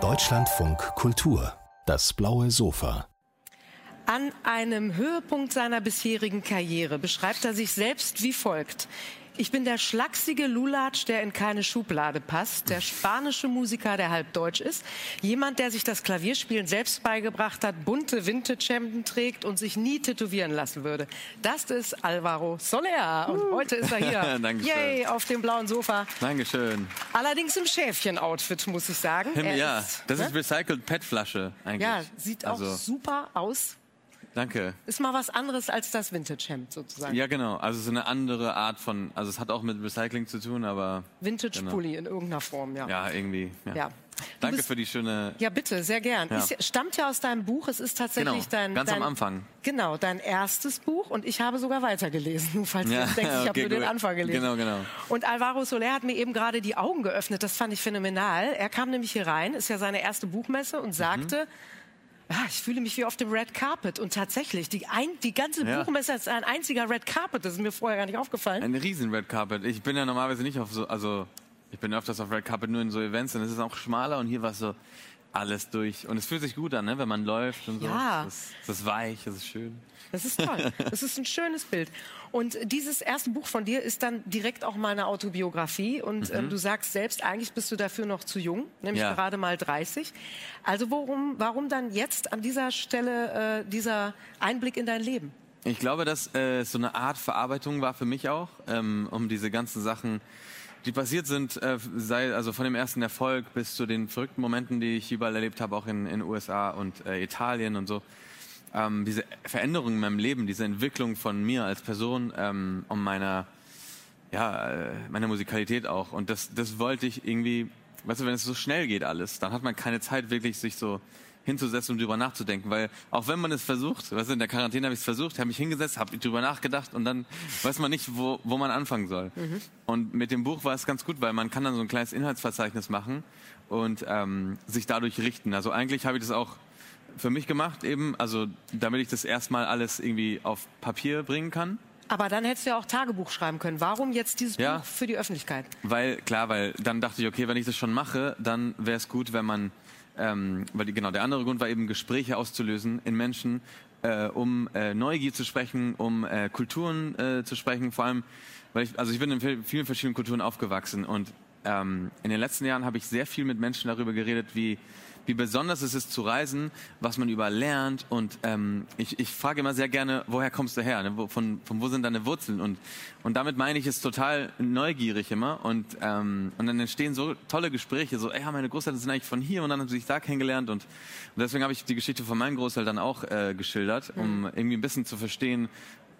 Deutschlandfunk Kultur, das blaue Sofa. An einem Höhepunkt seiner bisherigen Karriere beschreibt er sich selbst wie folgt. Ich bin der schlachsige Lulatsch, der in keine Schublade passt, der spanische Musiker, der halb deutsch ist, jemand, der sich das Klavierspielen selbst beigebracht hat, bunte Vintage-Hemden trägt und sich nie tätowieren lassen würde. Das ist Alvaro Soler und heute ist er hier. Dankeschön. Yay, auf dem blauen Sofa. Dankeschön. Allerdings im Schäfchen-Outfit, muss ich sagen. Er ja, ist, das ne? ist Recycled PET-Flasche eigentlich. Ja, sieht also. auch super aus. Danke. Ist mal was anderes als das Vintage-Hemd sozusagen. Ja, genau. Also so eine andere Art von, also es hat auch mit Recycling zu tun, aber. Vintage-Pulli genau. in irgendeiner Form, ja. Ja, irgendwie. Ja. ja. Danke bist, für die schöne. Ja, bitte, sehr gern. Ja. Es stammt ja aus deinem Buch. Es ist tatsächlich genau, dein. Ganz dein, am Anfang. Genau, dein erstes Buch und ich habe sogar weitergelesen, falls ja, du denkst, ich okay, habe nur den Anfang gelesen. Genau, genau. Und Alvaro Soler hat mir eben gerade die Augen geöffnet. Das fand ich phänomenal. Er kam nämlich hier rein, ist ja seine erste Buchmesse und sagte. Mhm Ah, ich fühle mich wie auf dem Red Carpet. Und tatsächlich, die, ein, die ganze ja. Buchmesse ist ein einziger Red Carpet. Das ist mir vorher gar nicht aufgefallen. Ein riesen Red Carpet. Ich bin ja normalerweise nicht auf so, also ich bin öfters auf Red Carpet nur in so Events und es ist auch schmaler und hier war es so alles durch. Und es fühlt sich gut an, ne? wenn man läuft und so. Ja. Es ist, es ist weich, es ist schön. Das ist toll. Das ist ein schönes Bild. Und dieses erste Buch von dir ist dann direkt auch mal eine Autobiografie. Und mhm. ähm, du sagst selbst, eigentlich bist du dafür noch zu jung, nämlich ja. gerade mal 30. Also worum, warum dann jetzt an dieser Stelle äh, dieser Einblick in dein Leben? Ich glaube, dass äh, so eine Art Verarbeitung war für mich auch, ähm, um diese ganzen Sachen die passiert sind, äh, sei also von dem ersten Erfolg bis zu den verrückten Momenten, die ich überall erlebt habe, auch in den USA und äh, Italien und so. Ähm, diese Veränderung in meinem Leben, diese Entwicklung von mir als Person, ähm, um meiner, ja, äh, meiner Musikalität auch. Und das, das wollte ich irgendwie, weißt du, wenn es so schnell geht alles, dann hat man keine Zeit wirklich sich so hinzusetzen und drüber nachzudenken, weil auch wenn man es versucht, weißt du, in der Quarantäne habe ich es versucht, habe mich hingesetzt, habe drüber nachgedacht und dann weiß man nicht, wo, wo man anfangen soll. Mhm. Und mit dem Buch war es ganz gut, weil man kann dann so ein kleines Inhaltsverzeichnis machen und ähm, sich dadurch richten. Also eigentlich habe ich das auch für mich gemacht, eben, also damit ich das erstmal alles irgendwie auf Papier bringen kann. Aber dann hättest du ja auch Tagebuch schreiben können. Warum jetzt dieses ja, Buch für die Öffentlichkeit? Weil, klar, weil dann dachte ich, okay, wenn ich das schon mache, dann wäre es gut, wenn man ähm, weil genau der andere Grund war eben Gespräche auszulösen in Menschen, äh, um äh, Neugier zu sprechen, um äh, Kulturen äh, zu sprechen, vor allem, weil ich, also ich bin in vielen verschiedenen Kulturen aufgewachsen und ähm, in den letzten Jahren habe ich sehr viel mit Menschen darüber geredet, wie wie besonders es ist zu reisen, was man überall lernt. Und ähm, ich, ich frage immer sehr gerne, woher kommst du her? Ne? Von, von wo sind deine Wurzeln? Und, und damit meine ich es total neugierig immer. Und, ähm, und dann entstehen so tolle Gespräche, so, ja, meine Großeltern sind eigentlich von hier und dann haben sie sich da kennengelernt. Und, und deswegen habe ich die Geschichte von meinen Großeltern auch äh, geschildert, um mhm. irgendwie ein bisschen zu verstehen,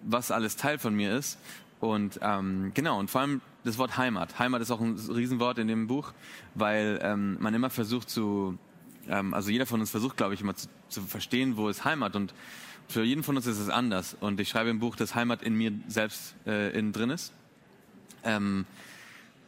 was alles Teil von mir ist. Und ähm, genau, und vor allem das Wort Heimat. Heimat ist auch ein Riesenwort in dem Buch, weil ähm, man immer versucht zu ähm, also jeder von uns versucht, glaube ich, immer zu, zu verstehen, wo ist Heimat und für jeden von uns ist es anders. Und ich schreibe im Buch, dass Heimat in mir selbst äh, innen drin ist. Ähm,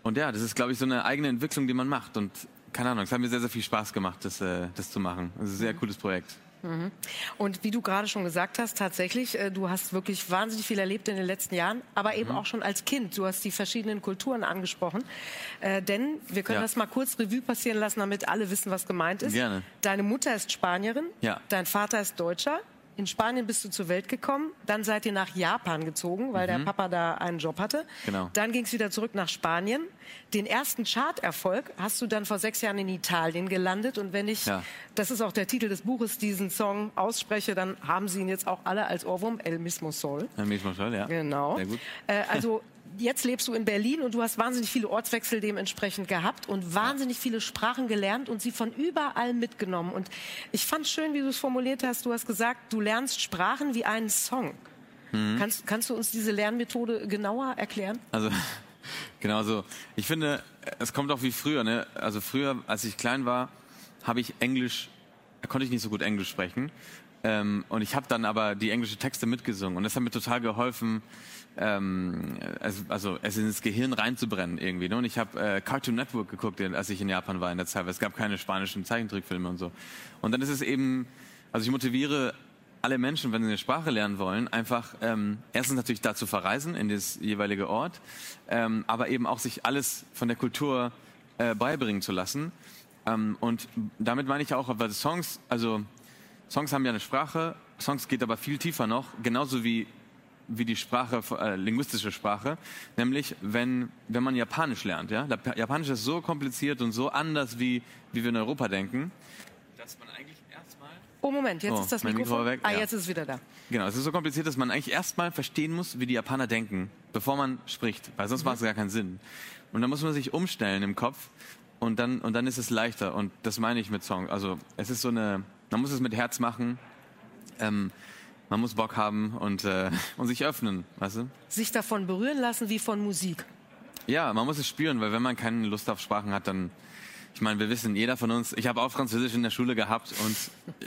und ja, das ist, glaube ich, so eine eigene Entwicklung, die man macht. Und keine Ahnung, es hat mir sehr, sehr viel Spaß gemacht, das, äh, das zu machen. Es ist ein sehr mhm. cooles Projekt. Mhm. Und wie du gerade schon gesagt hast, tatsächlich, äh, du hast wirklich wahnsinnig viel erlebt in den letzten Jahren, aber eben mhm. auch schon als Kind. Du hast die verschiedenen Kulturen angesprochen. Äh, denn wir können ja. das mal kurz Revue passieren lassen, damit alle wissen, was gemeint ist. Gerne. Deine Mutter ist Spanierin, ja. dein Vater ist Deutscher. In Spanien bist du zur Welt gekommen, dann seid ihr nach Japan gezogen, weil mhm. der Papa da einen Job hatte. Genau. Dann ging es wieder zurück nach Spanien. Den ersten Charterfolg hast du dann vor sechs Jahren in Italien gelandet. Und wenn ich, ja. das ist auch der Titel des Buches, diesen Song ausspreche, dann haben sie ihn jetzt auch alle als Ohrwurm, El Mismo Sol. El Mismo Sol, ja. Genau. Sehr gut. Äh, also jetzt lebst du in Berlin und du hast wahnsinnig viele Ortswechsel dementsprechend gehabt und wahnsinnig viele Sprachen gelernt und sie von überall mitgenommen. Und ich fand schön, wie du es formuliert hast. Du hast gesagt, du lernst Sprachen wie einen Song. Mhm. Kannst, kannst du uns diese Lernmethode genauer erklären? Also, genau so. Ich finde, es kommt auch wie früher. Ne? Also früher, als ich klein war, habe ich Englisch, konnte ich nicht so gut Englisch sprechen. Ähm, und ich habe dann aber die englischen Texte mitgesungen und das hat mir total geholfen, ähm, also, also es ins Gehirn reinzubrennen irgendwie. Ne? Und ich habe äh, Cartoon Network geguckt, als ich in Japan war in der Zeit, weil es gab keine spanischen Zeichentrickfilme und so. Und dann ist es eben, also ich motiviere alle Menschen, wenn sie eine Sprache lernen wollen, einfach ähm, erstens natürlich dazu verreisen in das jeweilige Ort, ähm, aber eben auch sich alles von der Kultur äh, beibringen zu lassen. Ähm, und damit meine ich auch, weil Songs, also Songs haben ja eine Sprache, Songs geht aber viel tiefer noch, genauso wie wie die Sprache, äh, linguistische Sprache, nämlich wenn, wenn man Japanisch lernt. Ja? Japanisch ist so kompliziert und so anders, wie, wie wir in Europa denken, dass man eigentlich erstmal... Oh Moment, jetzt oh, ist das Mikrofon, Mikro weg. Ah, ja. jetzt ist es wieder da. Genau, es ist so kompliziert, dass man eigentlich erstmal verstehen muss, wie die Japaner denken, bevor man spricht, weil sonst mhm. macht es gar keinen Sinn. Und dann muss man sich umstellen im Kopf und dann, und dann ist es leichter. Und das meine ich mit Song. Also es ist so eine, man muss es mit Herz machen. Ähm, man muss Bock haben und, äh, und sich öffnen, weißt du? Sich davon berühren lassen wie von Musik. Ja, man muss es spüren, weil wenn man keine Lust auf Sprachen hat, dann, ich meine, wir wissen, jeder von uns, ich habe auch Französisch in der Schule gehabt und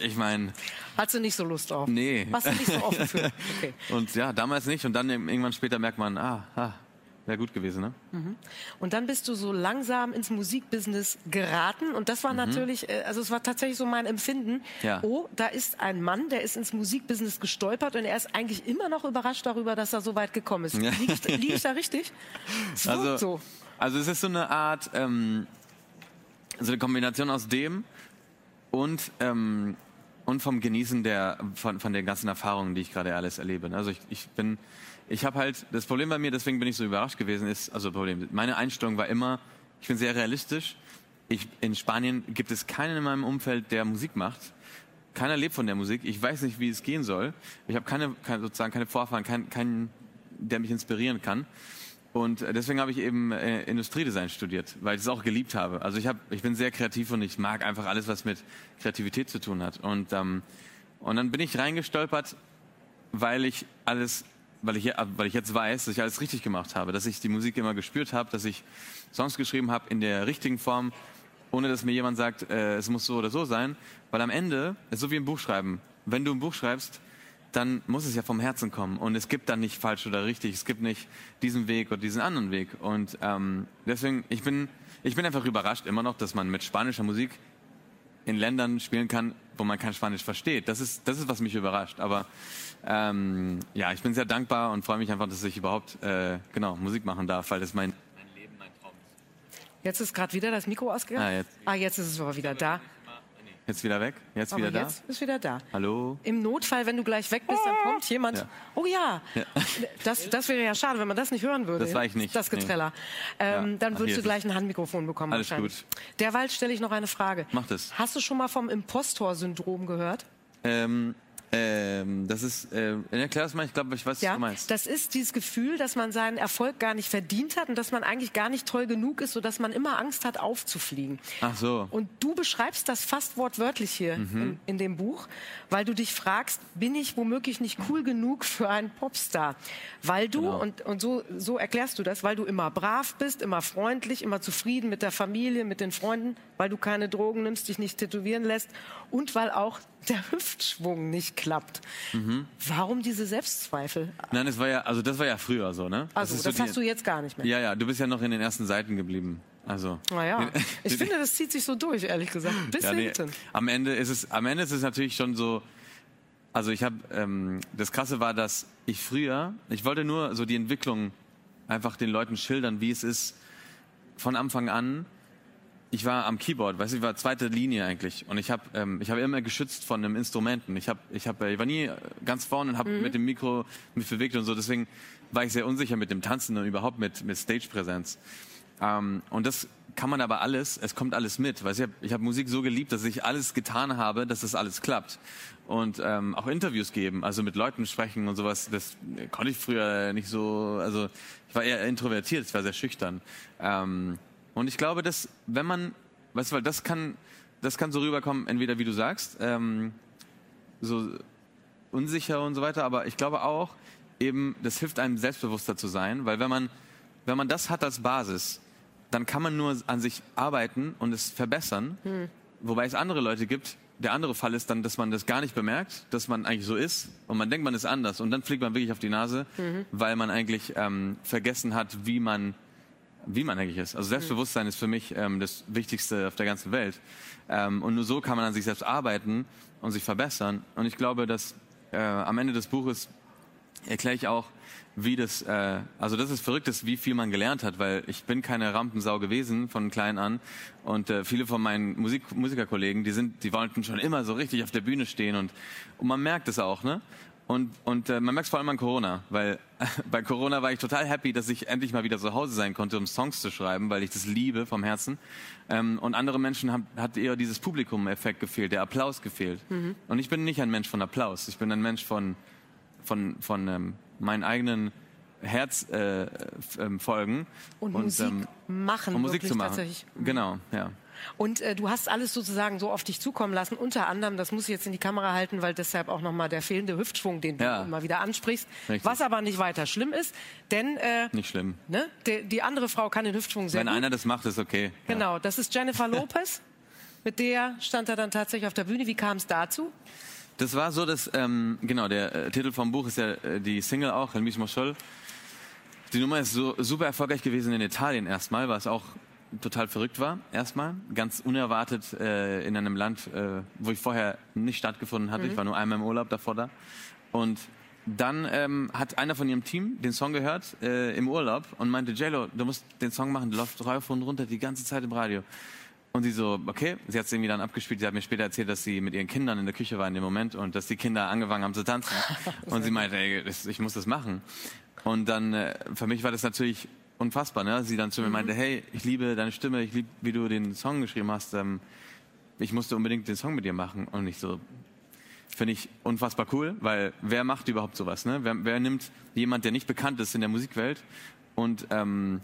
ich meine... Hast du nicht so Lust auf? Nee. Warst du nicht so offen für? Okay. Und ja, damals nicht und dann irgendwann später merkt man, ah, ah Wäre gut gewesen, ne? Mhm. Und dann bist du so langsam ins Musikbusiness geraten und das war mhm. natürlich, äh, also es war tatsächlich so mein Empfinden. Ja. Oh, da ist ein Mann, der ist ins Musikbusiness gestolpert und er ist eigentlich immer noch überrascht darüber, dass er so weit gekommen ist. Ja. Liege ich, lieg ich da richtig? Es also, so. also es ist so eine Art, ähm, so eine Kombination aus dem und ähm, und vom Genießen der von, von den ganzen Erfahrungen, die ich gerade alles erlebe. Also ich, ich bin ich habe halt, das Problem bei mir, deswegen bin ich so überrascht gewesen, ist, also Problem, meine Einstellung war immer, ich bin sehr realistisch. Ich, in Spanien gibt es keinen in meinem Umfeld, der Musik macht. Keiner lebt von der Musik. Ich weiß nicht, wie es gehen soll. Ich habe keine, keine, sozusagen keine Vorfahren, keinen, kein, der mich inspirieren kann. Und deswegen habe ich eben äh, Industriedesign studiert, weil ich es auch geliebt habe. Also ich, hab, ich bin sehr kreativ und ich mag einfach alles, was mit Kreativität zu tun hat. Und, ähm, und dann bin ich reingestolpert, weil ich alles weil ich, weil ich jetzt weiß, dass ich alles richtig gemacht habe, dass ich die Musik immer gespürt habe, dass ich Songs geschrieben habe in der richtigen Form, ohne dass mir jemand sagt, äh, es muss so oder so sein. Weil am Ende ist so wie ein Buch schreiben. Wenn du ein Buch schreibst, dann muss es ja vom Herzen kommen. Und es gibt dann nicht falsch oder richtig. Es gibt nicht diesen Weg oder diesen anderen Weg. Und ähm, deswegen, ich bin, ich bin einfach überrascht immer noch, dass man mit spanischer Musik in Ländern spielen kann, wo man kein Spanisch versteht. Das ist, das ist, was mich überrascht. Aber ähm, ja, ich bin sehr dankbar und freue mich einfach, dass ich überhaupt äh, genau Musik machen darf, weil das mein, mein Leben, mein Traum ist. Jetzt ist gerade wieder das Mikro ausgegangen. Ah, jetzt, ah, jetzt ist es aber wieder da. Jetzt wieder weg? Jetzt Aber wieder jetzt da? ist wieder da. Hallo? Im Notfall, wenn du gleich weg bist, dann kommt jemand. Ja. Oh ja. ja. Das, das wäre ja schade, wenn man das nicht hören würde. Das war ich nicht. Das Getreller. Nee. Ähm, dann Ach, würdest du gleich ein Handmikrofon bekommen. Alles gut. Derweil stelle ich noch eine Frage. Mach das. Hast du schon mal vom Impostor-Syndrom gehört? Ähm, ähm, das ist, äh, erklär das mal, ich glaube, ich weiß, ja, was du meinst. Das ist dieses Gefühl, dass man seinen Erfolg gar nicht verdient hat und dass man eigentlich gar nicht toll genug ist, sodass man immer Angst hat, aufzufliegen. Ach so. Und du beschreibst das fast wortwörtlich hier mhm. in, in, dem Buch, weil du dich fragst, bin ich womöglich nicht cool genug für einen Popstar? Weil du, genau. und, und so, so erklärst du das, weil du immer brav bist, immer freundlich, immer zufrieden mit der Familie, mit den Freunden, weil du keine Drogen nimmst, dich nicht tätowieren lässt und weil auch der Hüftschwung nicht klappt. Mhm. Warum diese Selbstzweifel? Nein, das war ja, also das war ja früher so, ne? Also das, das so hast du jetzt gar nicht mehr. Ja, ja, du bist ja noch in den ersten Seiten geblieben. Also. Naja, ich finde, das zieht sich so durch, ehrlich gesagt. Bis ja, nee, hinten. Am Ende ist es, am Ende ist es natürlich schon so. Also ich habe, ähm, das Krasse war, dass ich früher, ich wollte nur so die Entwicklung einfach den Leuten schildern, wie es ist von Anfang an ich war am Keyboard, weißt du, ich war zweite Linie eigentlich und ich habe ähm, ich habe immer geschützt von einem Instrumenten. Ich habe ich habe ich war nie ganz vorne und habe mhm. mit dem Mikro mich bewegt und so. Deswegen war ich sehr unsicher mit dem Tanzen und überhaupt mit mit Stage Präsenz. Ähm, und das kann man aber alles, es kommt alles mit. Weißt du, ich habe ich hab Musik so geliebt, dass ich alles getan habe, dass das alles klappt. Und ähm, auch Interviews geben, also mit Leuten sprechen und sowas, das konnte ich früher nicht so, also ich war eher introvertiert, ich war sehr schüchtern. Ähm, und ich glaube, dass wenn man, weißt du, weil das kann, das kann so rüberkommen, entweder wie du sagst, ähm, so unsicher und so weiter, aber ich glaube auch, eben, das hilft einem selbstbewusster zu sein, weil wenn man, wenn man das hat als Basis, dann kann man nur an sich arbeiten und es verbessern, hm. wobei es andere Leute gibt, der andere Fall ist dann, dass man das gar nicht bemerkt, dass man eigentlich so ist und man denkt, man ist anders und dann fliegt man wirklich auf die Nase, mhm. weil man eigentlich ähm, vergessen hat, wie man wie man eigentlich ist. Also Selbstbewusstsein ist für mich ähm, das Wichtigste auf der ganzen Welt. Ähm, und nur so kann man an sich selbst arbeiten und sich verbessern. Und ich glaube, dass äh, am Ende des Buches erkläre ich auch, wie das, äh, also das ist verrückt, ist, wie viel man gelernt hat, weil ich bin keine Rampensau gewesen von klein an und äh, viele von meinen Musik Musikerkollegen, die sind, die wollten schon immer so richtig auf der Bühne stehen und und man merkt es auch, ne? Und, und äh, man merkt es vor allem an Corona, weil bei Corona war ich total happy, dass ich endlich mal wieder zu Hause sein konnte, um Songs zu schreiben, weil ich das liebe vom Herzen. Ähm, und andere Menschen haben, hat eher dieses Publikum-Effekt gefehlt, der Applaus gefehlt. Mhm. Und ich bin nicht ein Mensch von Applaus, ich bin ein Mensch von, von, von ähm, meinen eigenen Herz äh, folgen und, und Musik ähm, machen, und Musik zu machen. Genau, ja. Und äh, du hast alles sozusagen so auf dich zukommen lassen. Unter anderem, das muss ich jetzt in die Kamera halten, weil deshalb auch nochmal der fehlende Hüftschwung, den ja. du immer wieder ansprichst. Richtig. Was aber nicht weiter schlimm ist, denn äh, nicht schlimm. Ne, die, die andere Frau kann den Hüftschwung sehr Wenn gut. einer das macht, ist okay. Genau, ja. das ist Jennifer Lopez. Mit der stand er dann tatsächlich auf der Bühne. Wie kam es dazu? Das war so, dass, ähm, genau, der äh, Titel vom Buch ist ja äh, die Single auch, El mismo Sol. Die Nummer ist so super erfolgreich gewesen in Italien erstmal, was auch total verrückt war, erstmal. Ganz unerwartet äh, in einem Land, äh, wo ich vorher nicht stattgefunden hatte. Mhm. Ich war nur einmal im Urlaub davor da. Und dann ähm, hat einer von ihrem Team den Song gehört äh, im Urlaub und meinte, JLo, du musst den Song machen, der läuft rauf und runter die ganze Zeit im Radio. Und sie so, okay, sie hat es irgendwie dann abgespielt. Sie hat mir später erzählt, dass sie mit ihren Kindern in der Küche war in dem Moment und dass die Kinder angefangen haben zu tanzen. und sie meinte, ey, ich muss das machen. Und dann, äh, für mich war das natürlich unfassbar, ne? Sie dann zu mir mhm. meinte, hey, ich liebe deine Stimme, ich liebe, wie du den Song geschrieben hast. Ähm, ich musste unbedingt den Song mit dir machen. Und ich so, finde ich unfassbar cool, weil wer macht überhaupt sowas, ne? Wer, wer nimmt jemand, der nicht bekannt ist in der Musikwelt und, ähm,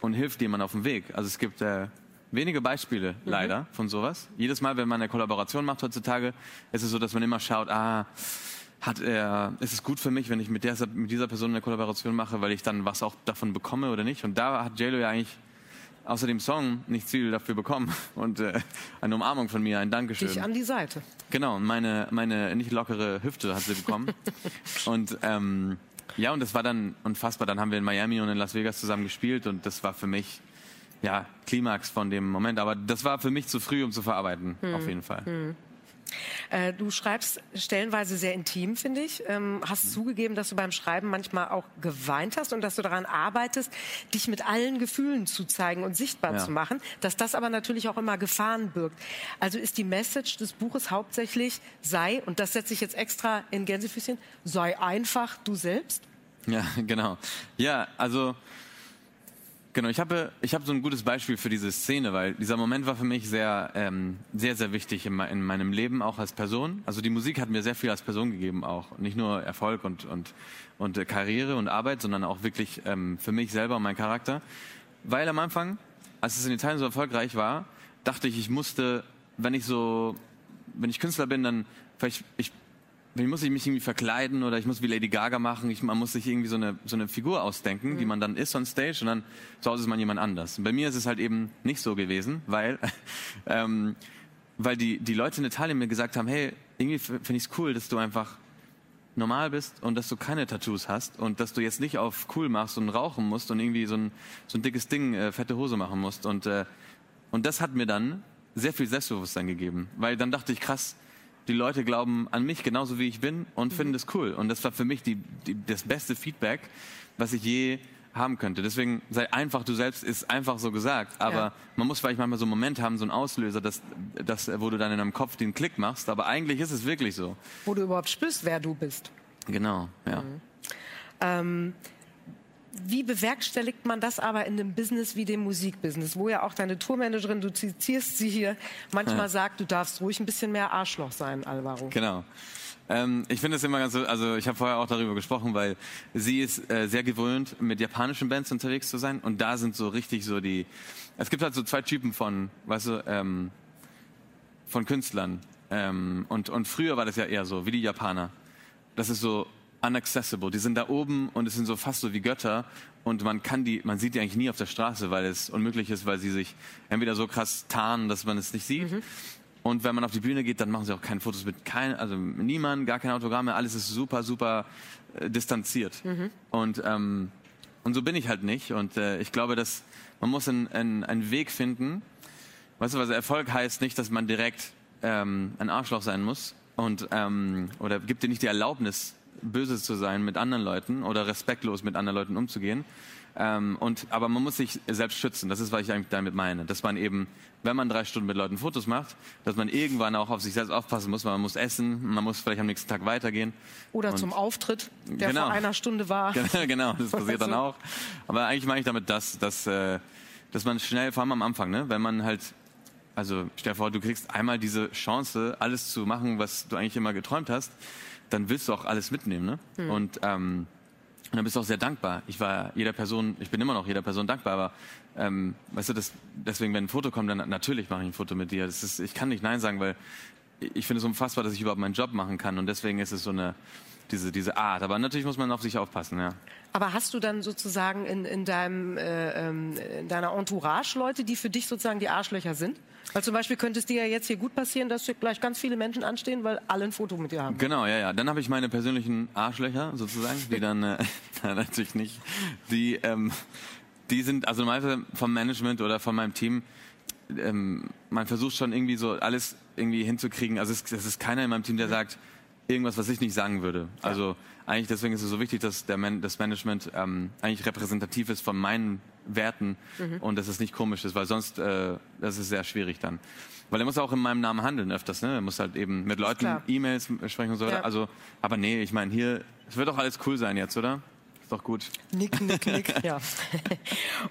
und hilft jemand auf dem Weg? Also es gibt äh, wenige Beispiele, mhm. leider, von sowas. Jedes Mal, wenn man eine Kollaboration macht heutzutage, ist es so, dass man immer schaut, ah, hat er, ist es gut für mich, wenn ich mit, der, mit dieser Person eine Kollaboration mache, weil ich dann was auch davon bekomme oder nicht? Und da hat JLo ja eigentlich außer dem Song nicht viel dafür bekommen und äh, eine Umarmung von mir, ein Dankeschön. Dich an die Seite. Genau, meine, meine nicht lockere Hüfte hat sie bekommen. und ähm, ja, und das war dann unfassbar. Dann haben wir in Miami und in Las Vegas zusammen gespielt und das war für mich ja Klimax von dem Moment. Aber das war für mich zu früh, um zu verarbeiten, hm. auf jeden Fall. Hm. Äh, du schreibst stellenweise sehr intim, finde ich. Ähm, hast zugegeben, dass du beim Schreiben manchmal auch geweint hast und dass du daran arbeitest, dich mit allen Gefühlen zu zeigen und sichtbar ja. zu machen, dass das aber natürlich auch immer Gefahren birgt. Also ist die Message des Buches hauptsächlich sei, und das setze ich jetzt extra in Gänsefüßchen, sei einfach du selbst? Ja, genau. Ja, also Genau, ich habe ich habe so ein gutes Beispiel für diese Szene, weil dieser Moment war für mich sehr ähm, sehr sehr wichtig in, in, meinem Leben auch als Person. Also die Musik hat mir sehr viel als Person gegeben auch, nicht nur Erfolg und und und äh, Karriere und Arbeit, sondern auch wirklich ähm, für mich selber und mein Charakter. Weil am Anfang, als es in Italien so erfolgreich war, dachte ich, ich musste, wenn ich so wenn ich Künstler bin, dann vielleicht ich ich muss ich mich irgendwie verkleiden oder ich muss wie Lady Gaga machen. Ich, man muss sich irgendwie so eine, so eine Figur ausdenken, mhm. die man dann ist on stage und dann zu Hause ist man jemand anders. Und bei mir ist es halt eben nicht so gewesen, weil, ähm, weil die, die Leute in Italien mir gesagt haben, hey, irgendwie finde ich es cool, dass du einfach normal bist und dass du keine Tattoos hast und dass du jetzt nicht auf cool machst und rauchen musst und irgendwie so ein, so ein dickes Ding, äh, fette Hose machen musst. Und, äh, und das hat mir dann sehr viel Selbstbewusstsein gegeben, weil dann dachte ich, krass, die Leute glauben an mich genauso wie ich bin und finden das cool. Und das war für mich die, die, das beste Feedback, was ich je haben könnte. Deswegen sei einfach du selbst ist einfach so gesagt. Aber ja. man muss vielleicht manchmal so einen Moment haben, so einen Auslöser, dass, dass, wo du dann in deinem Kopf den Klick machst. Aber eigentlich ist es wirklich so. Wo du überhaupt spürst, wer du bist. Genau, ja. Mhm. Ähm, wie bewerkstelligt man das aber in einem Business wie dem Musikbusiness, wo ja auch deine Tourmanagerin, du zitierst sie hier, manchmal ja. sagt, du darfst ruhig ein bisschen mehr Arschloch sein, Alvaro. Genau. Ähm, ich finde es immer ganz so, also ich habe vorher auch darüber gesprochen, weil sie ist äh, sehr gewöhnt, mit japanischen Bands unterwegs zu sein und da sind so richtig so die, es gibt halt so zwei Typen von, weißt du, ähm, von Künstlern ähm, und, und früher war das ja eher so, wie die Japaner. Das ist so unaccessible. Die sind da oben und es sind so fast so wie Götter und man kann die, man sieht die eigentlich nie auf der Straße, weil es unmöglich ist, weil sie sich entweder so krass tarnen, dass man es nicht sieht. Mhm. Und wenn man auf die Bühne geht, dann machen sie auch keine Fotos mit kein, also niemand, gar keine Autogramme, alles ist super, super äh, distanziert. Mhm. Und ähm, und so bin ich halt nicht. Und äh, ich glaube, dass man muss einen, einen, einen Weg finden. Weißt du, was Erfolg heißt nicht, dass man direkt ähm, ein Arschloch sein muss und ähm, oder gibt dir nicht die Erlaubnis, böse zu sein mit anderen Leuten oder respektlos mit anderen Leuten umzugehen. Ähm, und, aber man muss sich selbst schützen. Das ist, was ich eigentlich damit meine. Dass man eben, wenn man drei Stunden mit Leuten Fotos macht, dass man irgendwann auch auf sich selbst aufpassen muss, weil man muss essen, man muss vielleicht am nächsten Tag weitergehen. Oder und zum Auftritt, der genau. vor einer Stunde war. genau, das passiert dann auch. Aber eigentlich meine ich damit das, dass, äh, dass man schnell, vor allem am Anfang, ne, wenn man halt also stell dir vor, du kriegst einmal diese Chance, alles zu machen, was du eigentlich immer geträumt hast, dann willst du auch alles mitnehmen. Ne? Hm. Und ähm, und dann bist du auch sehr dankbar. Ich war jeder Person, ich bin immer noch jeder Person dankbar, aber ähm, weißt du, das, deswegen, wenn ein Foto kommt, dann natürlich mache ich ein Foto mit dir. Das ist, ich kann nicht Nein sagen, weil ich finde es unfassbar, dass ich überhaupt meinen Job machen kann und deswegen ist es so eine diese, diese Art. Aber natürlich muss man auf sich aufpassen, ja. Aber hast du dann sozusagen in, in, deinem, äh, ähm, in deiner Entourage Leute, die für dich sozusagen die Arschlöcher sind? Weil zum Beispiel könnte es dir ja jetzt hier gut passieren, dass gleich ganz viele Menschen anstehen, weil alle ein Foto mit dir haben. Genau, ja, ja. Dann habe ich meine persönlichen Arschlöcher sozusagen, die dann äh, natürlich nicht, die, ähm, die sind also normalerweise vom Management oder von meinem Team. Ähm, man versucht schon irgendwie so alles irgendwie hinzukriegen. Also es, es ist keiner in meinem Team, der sagt irgendwas, was ich nicht sagen würde. Also eigentlich deswegen ist es so wichtig, dass der Man das Management ähm, eigentlich repräsentativ ist von meinen Werten mhm. und dass es nicht komisch ist, weil sonst äh, das ist sehr schwierig dann. Weil er muss auch in meinem Namen handeln öfters, ne? Er muss halt eben mit Leuten E-Mails sprechen und so weiter. Ja. Also, aber nee, ich meine hier, es wird doch alles cool sein jetzt, oder? Ist doch gut. Nick, nick, nick. ja.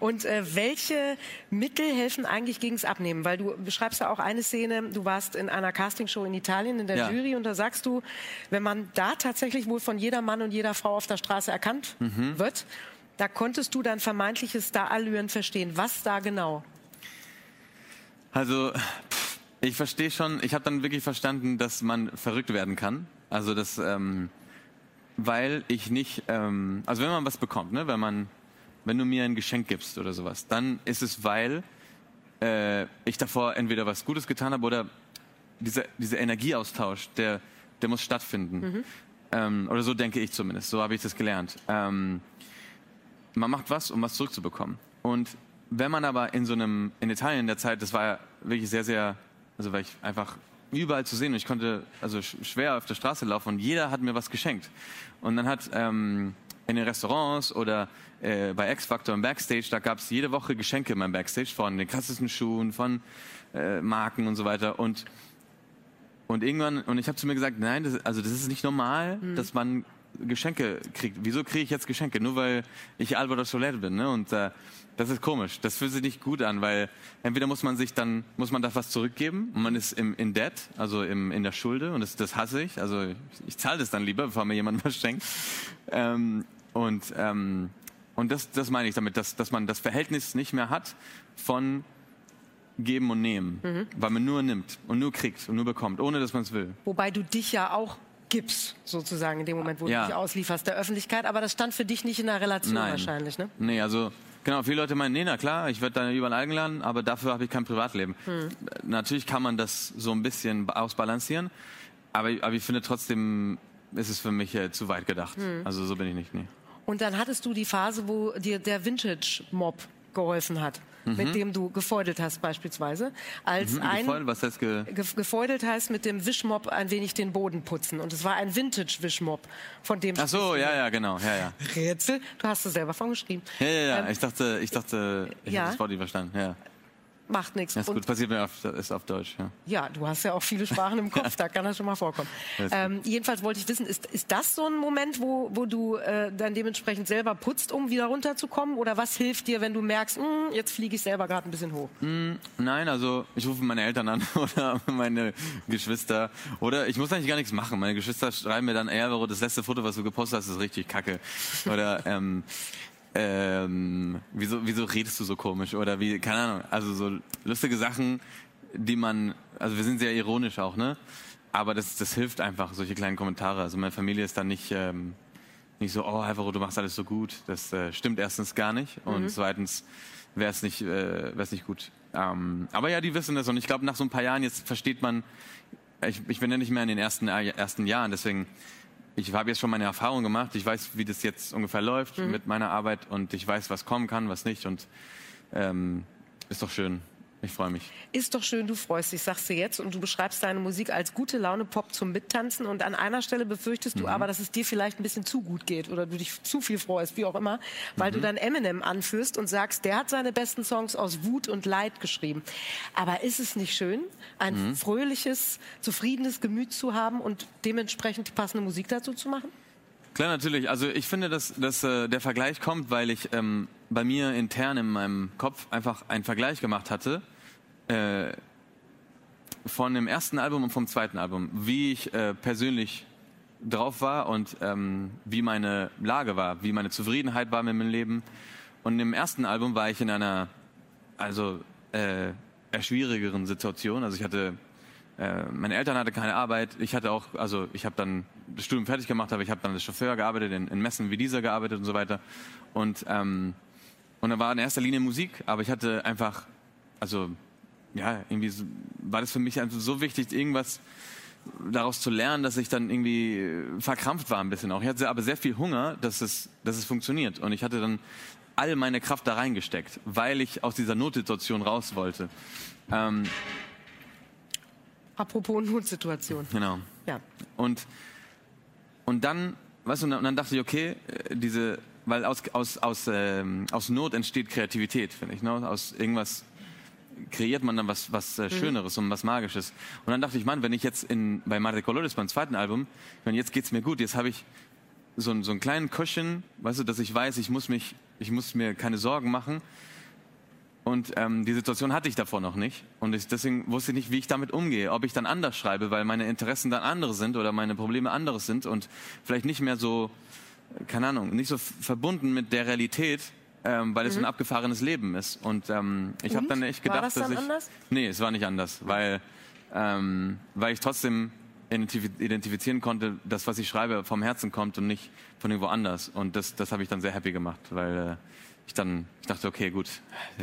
Und äh, welche Mittel helfen eigentlich gegens Abnehmen? Weil du beschreibst ja auch eine Szene, du warst in einer Castingshow in Italien in der ja. Jury und da sagst du, wenn man da tatsächlich wohl von jeder Mann und jeder Frau auf der Straße erkannt mhm. wird, da konntest du dein vermeintliches Starallüren verstehen. Was da genau? Also, ich verstehe schon, ich habe dann wirklich verstanden, dass man verrückt werden kann. Also, dass... Ähm weil ich nicht, ähm, also wenn man was bekommt, ne, wenn man, wenn du mir ein Geschenk gibst oder sowas, dann ist es, weil äh, ich davor entweder was Gutes getan habe oder dieser, dieser Energieaustausch, der, der muss stattfinden. Mhm. Ähm, oder so denke ich zumindest, so habe ich das gelernt. Ähm, man macht was, um was zurückzubekommen. Und wenn man aber in so einem, in Italien in der Zeit, das war ja wirklich sehr, sehr, also weil ich einfach überall zu sehen und ich konnte also schwer auf der Straße laufen und jeder hat mir was geschenkt. Und dann hat ähm, in den Restaurants oder äh, bei X-Factor im Backstage, da gab es jede Woche Geschenke in meinem Backstage von den krassesten Schuhen, von äh, Marken und so weiter. Und und irgendwann, und ich habe zu mir gesagt, nein, das, also das ist nicht normal, mhm. dass man Geschenke kriegt. Wieso kriege ich jetzt Geschenke? Nur weil ich Alvaro Soler bin. Ne? Und äh, das ist komisch. Das fühlt sich nicht gut an, weil entweder muss man sich dann, muss man da was zurückgeben und man ist im, in debt, also im, in der Schulde und das, das hasse ich. Also ich, ich zahle das dann lieber, bevor mir jemand was schenkt. Ähm, und ähm, und das, das meine ich damit, dass, dass man das Verhältnis nicht mehr hat von geben und nehmen, mhm. weil man nur nimmt und nur kriegt und nur bekommt, ohne dass man es will. Wobei du dich ja auch gibst, sozusagen in dem Moment, wo ja. du dich auslieferst der Öffentlichkeit, aber das stand für dich nicht in der Relation Nein. wahrscheinlich, ne? Nee, also Genau, viele Leute meinen, nee, na klar, ich werde da überall eingeladen, aber dafür habe ich kein Privatleben. Hm. Natürlich kann man das so ein bisschen ausbalancieren, aber, aber ich finde trotzdem, ist es für mich äh, zu weit gedacht. Hm. Also so bin ich nicht, nee. Und dann hattest du die Phase, wo dir der Vintage-Mob geholfen hat mhm. mit dem du gefeudelt hast beispielsweise. Als mhm, ein gefeudelt, was heißt ge gefeudelt heißt mit dem Wischmob ein wenig den Boden putzen und es war ein Vintage Wischmob von dem Ach so, ja, ja, genau, ja, ja. Rätsel, du hast es selber von geschrieben. Ja, ja, ja, ähm, ich dachte, ich dachte, ich ja. habe das Wort nicht verstanden, ja macht nichts. ist gut, passiert mir auf, ist auf Deutsch. Ja. ja, du hast ja auch viele Sprachen im Kopf, da kann das schon mal vorkommen. Ähm, jedenfalls wollte ich wissen, ist, ist das so ein Moment, wo, wo du äh, dann dementsprechend selber putzt, um wieder runterzukommen? Oder was hilft dir, wenn du merkst, hm, jetzt fliege ich selber gerade ein bisschen hoch? Mm, nein, also ich rufe meine Eltern an oder meine Geschwister. Oder ich muss eigentlich gar nichts machen. Meine Geschwister schreiben mir dann, ey, das letzte Foto, was du gepostet hast, ist richtig kacke. Oder ähm, ähm, wieso, wieso redest du so komisch? Oder wie, keine Ahnung, also so lustige Sachen, die man, also wir sind sehr ironisch auch, ne? Aber das, das hilft einfach, solche kleinen Kommentare. Also meine Familie ist dann nicht, ähm, nicht so, oh Alvaro, du machst alles so gut. Das äh, stimmt erstens gar nicht und mhm. zweitens wäre es nicht, äh, wär's nicht gut. Ähm, aber ja, die wissen das und ich glaube, nach so ein paar Jahren jetzt versteht man, ich, ich bin ja nicht mehr in den ersten, äh, ersten Jahren, deswegen ich habe jetzt schon meine Erfahrung gemacht. Ich weiß, wie das jetzt ungefähr läuft mhm. mit meiner Arbeit und ich weiß, was kommen kann, was nicht. Und ähm, ist doch schön. Ich freue mich. Ist doch schön, du freust dich, sagst du jetzt. Und du beschreibst deine Musik als gute Laune Pop zum Mittanzen. Und an einer Stelle befürchtest du mhm. aber, dass es dir vielleicht ein bisschen zu gut geht oder du dich zu viel freust, wie auch immer, weil mhm. du dann Eminem anführst und sagst, der hat seine besten Songs aus Wut und Leid geschrieben. Aber ist es nicht schön, ein mhm. fröhliches, zufriedenes Gemüt zu haben und dementsprechend die passende Musik dazu zu machen? Klar, natürlich. Also ich finde, dass, dass äh, der Vergleich kommt, weil ich ähm, bei mir intern in meinem Kopf einfach einen Vergleich gemacht hatte äh, von dem ersten Album und vom zweiten Album, wie ich äh, persönlich drauf war und ähm, wie meine Lage war, wie meine Zufriedenheit war mit meinem Leben. Und im ersten Album war ich in einer, also äh, schwierigeren Situation. Also ich hatte, äh, meine Eltern hatten keine Arbeit. Ich hatte auch, also ich habe dann das Studium fertig gemacht, aber ich habe dann als Chauffeur gearbeitet, in, in Messen wie dieser gearbeitet und so weiter. Und ähm, und da war in erster Linie Musik, aber ich hatte einfach, also ja, irgendwie war das für mich einfach so wichtig, irgendwas daraus zu lernen, dass ich dann irgendwie äh, verkrampft war ein bisschen auch. Ich hatte aber sehr viel Hunger, dass es, dass es funktioniert. Und ich hatte dann all meine Kraft da reingesteckt, weil ich aus dieser Notsituation raus wollte. Ähm, Apropos Notsituation. Genau. Ja. Und, und dann, weißt du, und dann dachte ich, okay, äh, diese, weil aus, aus, aus, ähm, aus Not entsteht Kreativität, finde ich. Ne? Aus irgendwas kreiert man dann was, was äh, mhm. Schöneres mhm. und was Magisches. Und dann dachte ich, Mann, wenn ich jetzt in, bei Marte Colores beim zweiten Album, wenn jetzt geht's mir gut, jetzt habe ich so, so einen kleinen Cushion, weißt du, dass ich weiß, ich muss mich, ich muss mir keine Sorgen machen. Und ähm, die Situation hatte ich davor noch nicht. Und ich, deswegen wusste ich nicht, wie ich damit umgehe. Ob ich dann anders schreibe, weil meine Interessen dann andere sind oder meine Probleme anderes sind und vielleicht nicht mehr so, keine Ahnung, nicht so verbunden mit der Realität, ähm, weil es mhm. ein abgefahrenes Leben ist. Und ähm, ich habe dann echt gedacht, war das dann dass ich. Anders? Nee, es war nicht anders, weil, ähm, weil ich trotzdem identifizieren konnte, dass was ich schreibe vom Herzen kommt und nicht von irgendwo anders. Und das, das habe ich dann sehr happy gemacht, weil äh, ich dann, ich dachte, okay, gut,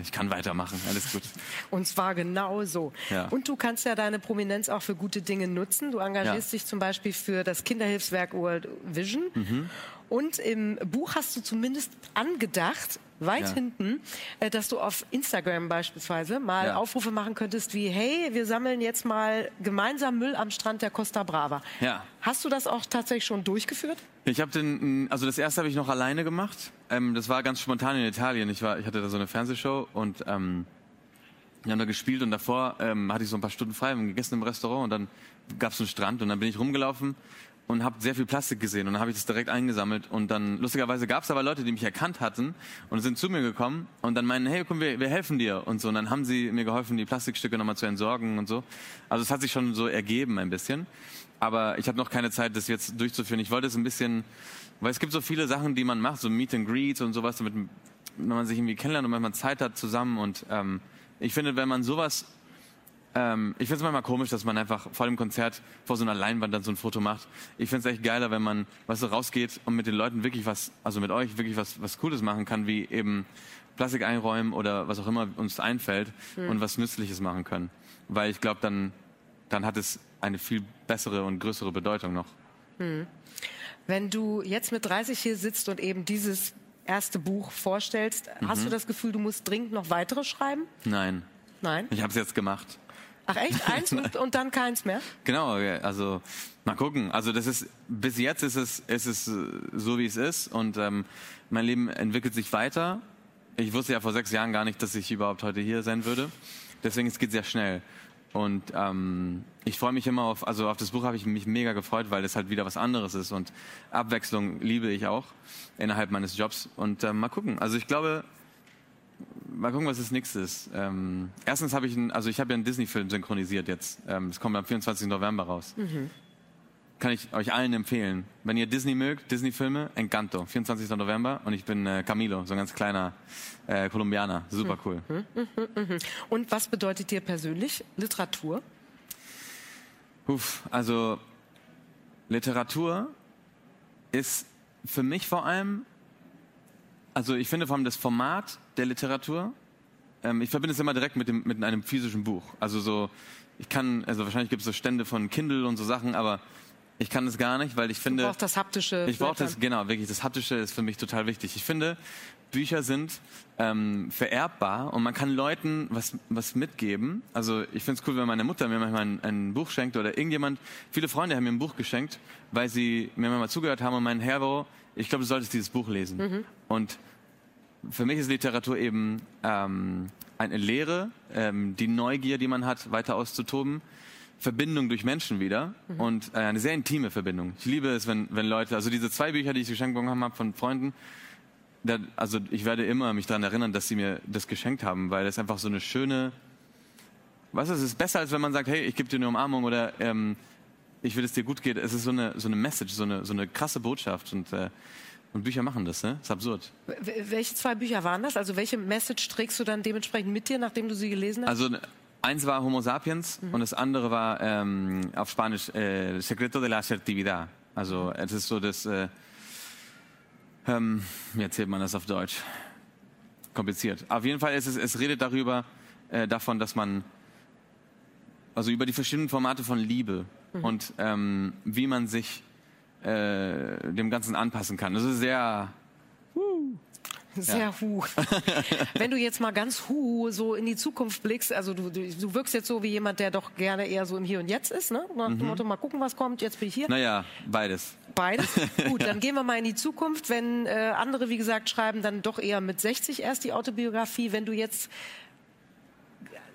ich kann weitermachen, alles gut. Und zwar genau so. Ja. Und du kannst ja deine Prominenz auch für gute Dinge nutzen. Du engagierst ja. dich zum Beispiel für das Kinderhilfswerk World Vision. Mhm. Und im Buch hast du zumindest angedacht, weit ja. hinten, äh, dass du auf Instagram beispielsweise mal ja. Aufrufe machen könntest wie, hey, wir sammeln jetzt mal gemeinsam Müll am Strand der Costa Brava. Ja. Hast du das auch tatsächlich schon durchgeführt? Ich habe den, also das erste habe ich noch alleine gemacht. Ähm, das war ganz spontan in Italien. Ich war, ich hatte da so eine Fernsehshow und ähm, wir haben da gespielt und davor ähm, hatte ich so ein paar Stunden frei, wir gegessen im Restaurant und dann gab es einen Strand und dann bin ich rumgelaufen und habe sehr viel Plastik gesehen und dann habe ich das direkt eingesammelt und dann lustigerweise gab es aber Leute, die mich erkannt hatten und sind zu mir gekommen und dann meinen, hey, komm, wir, wir helfen dir und so und dann haben sie mir geholfen, die Plastikstücke nochmal zu entsorgen und so. Also es hat sich schon so ergeben ein bisschen, aber ich habe noch keine Zeit, das jetzt durchzuführen. Ich wollte es ein bisschen, weil es gibt so viele Sachen, die man macht, so Meet and Greets und sowas, damit wenn man sich irgendwie kennenlernt und wenn man Zeit hat zusammen und ähm, ich finde, wenn man sowas ähm, ich finde es manchmal komisch, dass man einfach vor dem Konzert vor so einer Leinwand dann so ein Foto macht. Ich finde es echt geiler, wenn man, was so rausgeht und mit den Leuten wirklich was, also mit euch wirklich was, was Cooles machen kann, wie eben Plastik einräumen oder was auch immer uns einfällt mhm. und was Nützliches machen können. Weil ich glaube, dann, dann hat es eine viel bessere und größere Bedeutung noch. Mhm. Wenn du jetzt mit 30 hier sitzt und eben dieses erste Buch vorstellst, mhm. hast du das Gefühl, du musst dringend noch weitere schreiben? Nein. Nein? Ich habe es jetzt gemacht. Ach echt? Eins und, dann keins mehr? Genau, also mal gucken. Also das ist bis jetzt ist es, ist es äh, so wie es ist und ähm, mein Leben entwickelt sich weiter. Ich wusste ja vor sechs Jahren gar nicht, dass ich überhaupt heute hier sein würde. Deswegen es geht sehr schnell. Und ähm, ich freue mich immer auf, also auf das Buch habe ich mich mega gefreut, weil es halt wieder was anderes ist und Abwechslung liebe ich auch innerhalb meines Jobs. Und ähm, mal gucken. Also ich glaube, mal gucken, was das nächste ist. Ähm, erstens habe ich, ein, also ich habe ja einen Disney-Film synchronisiert jetzt. Ähm, das kommt am 24. November raus. Mhm. Kann ich euch allen empfehlen. Wenn ihr Disney mögt, Disney-Filme, Encanto, 24. November. Und ich bin äh, Camilo, so ein ganz kleiner äh, Kolumbianer. Super cool. Mhm, mhm, mhm. Und was bedeutet dir persönlich Literatur? Uff, also Literatur ist für mich vor allem also ich finde vor allem das Format der Literatur, ähm, ich verbinde es immer direkt mit, dem, mit einem physischen Buch. Also so, ich kann, also wahrscheinlich gibt es so Stände von Kindle und so Sachen, aber Ich kann das gar nicht, weil ich finde. Du brauchst das haptische. Ich brauche das, genau, wirklich. Das haptische ist für mich total wichtig. Ich finde, Bücher sind ähm, vererbbar und man kann Leuten was, was mitgeben. Also ich finde es cool, wenn meine Mutter mir manchmal ein, ein, Buch schenkt oder irgendjemand, viele Freunde haben mir ein Buch geschenkt, weil sie mir mal zugehört haben und meinen, Herr, ich glaube, du solltest dieses Buch lesen. Mhm. Und für mich ist Literatur eben ähm, eine Lehre, ähm, die Neugier, die man hat, weiter auszutoben. Verbindung durch Menschen wieder mhm. und äh, eine sehr intime Verbindung. Ich liebe es, wenn, wenn Leute, also diese zwei Bücher, die ich geschenkt bekommen habe von Freunden, da, also ich werde immer mich daran erinnern, dass sie mir das geschenkt haben, weil es einfach so eine schöne, was ist, es ist besser, als wenn man sagt, hey, ich gebe dir eine Umarmung oder ähm, ich will, dass dir gut geht. Es ist so eine, so eine Message, so eine, so eine krasse Botschaft und äh, und Bücher machen das, ne? Das ist absurd. Welche zwei Bücher waren das? Also welche Message trägst du dann dementsprechend mit dir, nachdem du sie gelesen hast? Also eins war Homo sapiens mhm. und das andere war ähm, auf Spanisch äh, Secreto de la Asertividad. Also es ist so das, äh, ähm, wie erzählt man das auf Deutsch? Kompliziert. Auf jeden Fall ist es, es redet darüber, äh, davon, dass man, also über die verschiedenen Formate von Liebe mhm. und ähm, wie man sich äh, dem Ganzen anpassen kann. Das ist sehr sehr ja. hu. Wenn du jetzt mal ganz hu so in die Zukunft blickst, also du, du, du, wirkst jetzt so wie jemand, der doch gerne eher so im Hier und Jetzt ist, ne? Nach dem mhm. Motto, mal gucken, was kommt, jetzt bin ich hier. Naja, beides. Beides? Gut, dann gehen wir mal in die Zukunft. Wenn äh, andere, wie gesagt, schreiben dann doch eher mit 60 erst die Autobiografie. Wenn du jetzt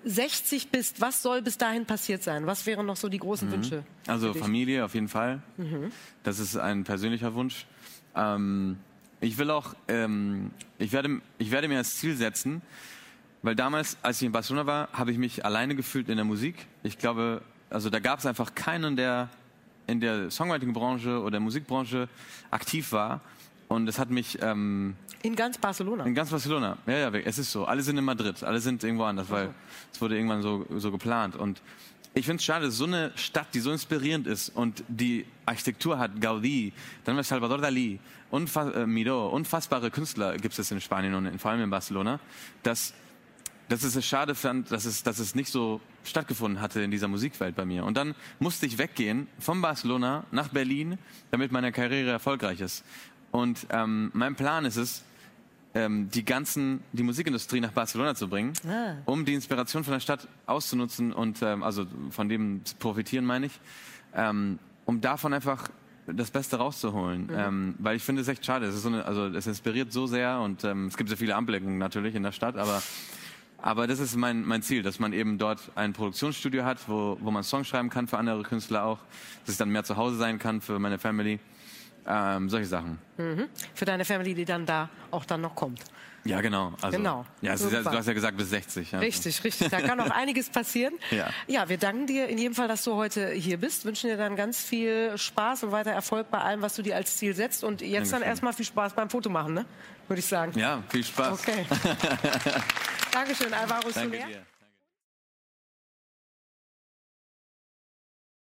60 bist, was soll bis dahin passiert sein? Was wären noch so die großen mhm. Wünsche? Also Familie auf jeden Fall. Mhm. Das ist ein persönlicher Wunsch. Ähm, ich will auch, ähm, ich, werde, ich werde mir als Ziel setzen, weil damals, als ich in Barcelona war, habe ich mich alleine gefühlt in der Musik. Ich glaube, also da gab es einfach keinen, der in der Songwriting-Branche oder Musikbranche aktiv war. Und es hat mich. Ähm, in ganz Barcelona. In ganz Barcelona. Ja, ja, es ist so. Alle sind in Madrid, alle sind irgendwo anders, weil es wurde irgendwann so, so geplant. Und ich finde es schade, so eine Stadt, die so inspirierend ist und die Architektur hat, Gaudí, dann war Salvador Dalí, unfass, äh, Miró, unfassbare Künstler gibt es in Spanien und in, vor allem in Barcelona, dass, dass es schade fand, dass es, dass es nicht so stattgefunden hatte in dieser Musikwelt bei mir. Und dann musste ich weggehen von Barcelona nach Berlin, damit meine Karriere erfolgreich ist. Und ähm, mein Plan ist es, ähm, die ganzen, die Musikindustrie nach Barcelona zu bringen, ah. um die Inspiration von der Stadt auszunutzen und ähm, also von dem zu profitieren, meine ich, ähm, um davon einfach das Beste rauszuholen. Mhm. Ähm, weil ich finde es echt schade. Es ist so eine, also es inspiriert so sehr und ähm, es gibt so viele Anblicken natürlich in der Stadt, aber aber das ist mein, mein Ziel, dass man eben dort ein Produktionsstudio hat, wo, wo man Songs schreiben kann für andere Künstler auch, dass ich dann mehr zu Hause sein kann für meine Family. Ähm, solche Sachen. Mhm. Für deine Family, die dann da auch dann noch kommt. Ja, genau. Also, genau. Ja, ist, du hast ja gesagt bis 60. Ja. Richtig, richtig. Da kann auch einiges passieren. Ja. ja, wir danken dir in jedem Fall, dass du heute hier bist. Wünschen dir dann ganz viel Spaß und weiter Erfolg bei allem, was du dir als Ziel setzt. Und jetzt Dankeschön. dann erstmal viel Spaß beim Fotomachen, ne? Würde ich sagen. Ja, viel Spaß. Okay. Dankeschön, Alvaro Danke Soler. Dir.